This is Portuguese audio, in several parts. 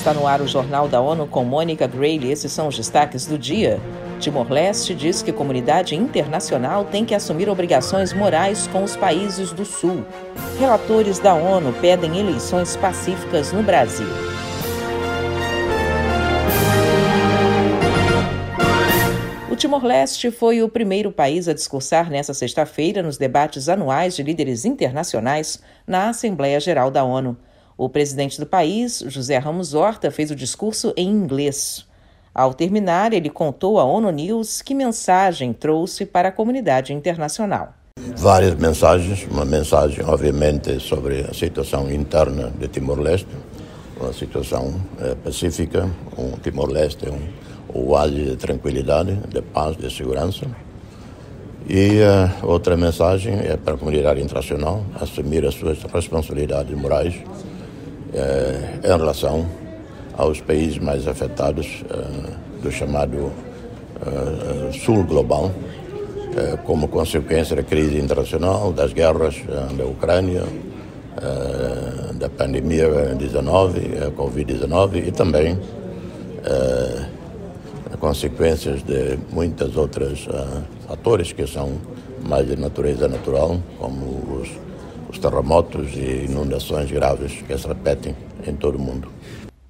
está no ar o Jornal da ONU com Mônica Grayle. Esses são os destaques do dia. Timor-Leste diz que a comunidade internacional tem que assumir obrigações morais com os países do Sul. Relatores da ONU pedem eleições pacíficas no Brasil. Timor-Leste foi o primeiro país a discursar nesta sexta-feira nos debates anuais de líderes internacionais na Assembleia Geral da ONU. O presidente do país, José Ramos Horta, fez o discurso em inglês. Ao terminar, ele contou à ONU News que mensagem trouxe para a comunidade internacional. Várias mensagens, uma mensagem, obviamente, sobre a situação interna de Timor-Leste, uma situação é, pacífica, um Timor-Leste é um oásis de tranquilidade, de paz, de segurança. E uh, outra mensagem é para a comunidade internacional assumir as suas responsabilidades morais uh, em relação aos países mais afetados uh, do chamado uh, Sul Global, uh, como consequência da crise internacional, das guerras da Ucrânia, da pandemia 19, a Covid-19 e também consequências de muitas outras fatores que são mais de natureza natural, como os, os terremotos e inundações graves que se repetem em todo o mundo.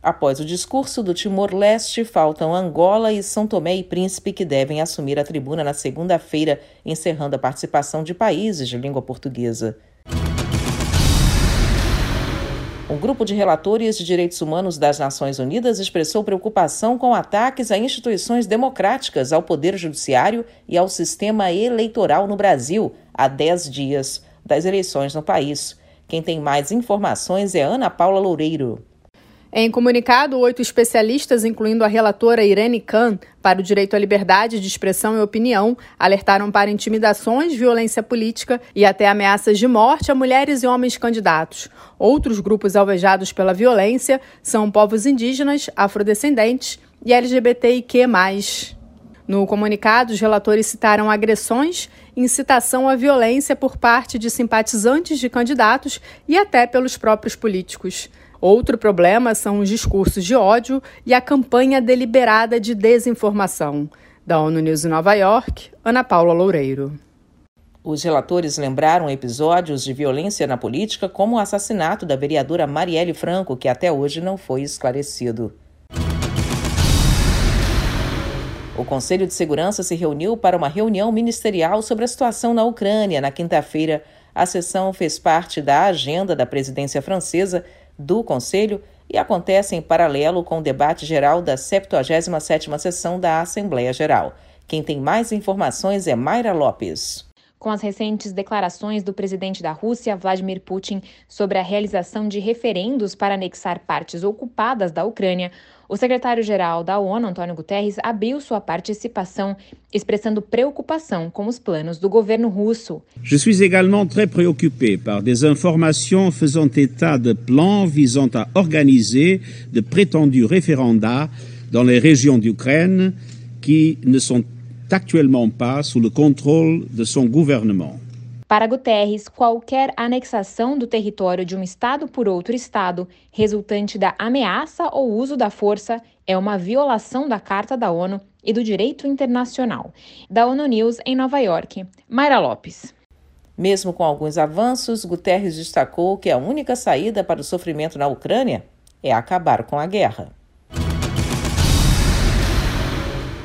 Após o discurso do Timor-Leste, faltam Angola e São Tomé e Príncipe, que devem assumir a tribuna na segunda-feira, encerrando a participação de países de língua portuguesa. Um grupo de relatores de direitos humanos das Nações Unidas expressou preocupação com ataques a instituições democráticas, ao Poder Judiciário e ao sistema eleitoral no Brasil, há 10 dias das eleições no país. Quem tem mais informações é Ana Paula Loureiro. Em comunicado, oito especialistas, incluindo a relatora Irene Khan, para o direito à liberdade de expressão e opinião, alertaram para intimidações, violência política e até ameaças de morte a mulheres e homens candidatos. Outros grupos alvejados pela violência são povos indígenas, afrodescendentes e LGBTIQ. No comunicado, os relatores citaram agressões, incitação à violência por parte de simpatizantes de candidatos e até pelos próprios políticos. Outro problema são os discursos de ódio e a campanha deliberada de desinformação. Da ONU News em Nova York, Ana Paula Loureiro. Os relatores lembraram episódios de violência na política, como o assassinato da vereadora Marielle Franco, que até hoje não foi esclarecido. O Conselho de Segurança se reuniu para uma reunião ministerial sobre a situação na Ucrânia na quinta-feira. A sessão fez parte da agenda da presidência francesa do Conselho e acontece em paralelo com o debate geral da 77ª sessão da Assembleia Geral. Quem tem mais informações é Mayra Lopes. Com as recentes declarações do presidente da Rússia, Vladimir Putin, sobre a realização de referendos para anexar partes ocupadas da Ucrânia, o secretário-geral da ONU, Antônio Guterres, abriu sua participação, expressando preocupação com os planos do governo russo. Je suis également très préoccupé par des informations faisant état de plans visant à organiser de prétendus référendats dans les régions d'Ukraine qui ne sont actuellement pas sous le contrôle de son gouvernement. Para Guterres, qualquer anexação do território de um Estado por outro Estado, resultante da ameaça ou uso da força, é uma violação da Carta da ONU e do direito internacional. Da ONU News em Nova York, Mayra Lopes. Mesmo com alguns avanços, Guterres destacou que a única saída para o sofrimento na Ucrânia é acabar com a guerra.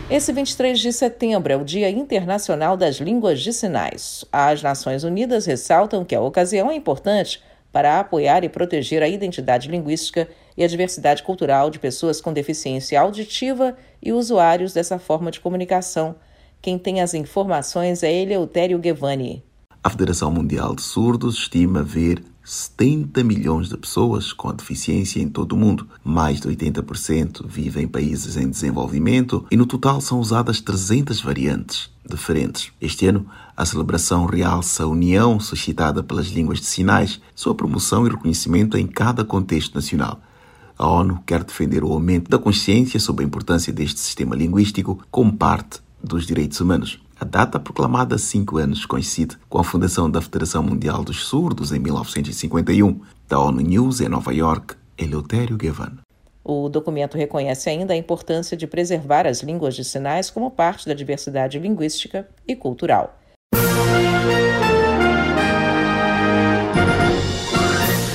Esse 23 de setembro é o Dia Internacional das Línguas de Sinais. As Nações Unidas ressaltam que a ocasião é importante para apoiar e proteger a identidade linguística e a diversidade cultural de pessoas com deficiência auditiva e usuários dessa forma de comunicação. Quem tem as informações é Eleutério Guevani. A Federação Mundial de Surdos estima ver 70 milhões de pessoas com deficiência em todo o mundo. Mais de 80% vivem em países em desenvolvimento e no total são usadas 300 variantes diferentes. Este ano, a celebração realça a união suscitada pelas línguas de sinais, sua promoção e reconhecimento em cada contexto nacional. A ONU quer defender o aumento da consciência sobre a importância deste sistema linguístico como parte dos direitos humanos. A data proclamada cinco anos coincide com a fundação da Federação Mundial dos Surdos em 1951. Da ONU News em Nova York, Eleutério Gavan. O documento reconhece ainda a importância de preservar as línguas de sinais como parte da diversidade linguística e cultural.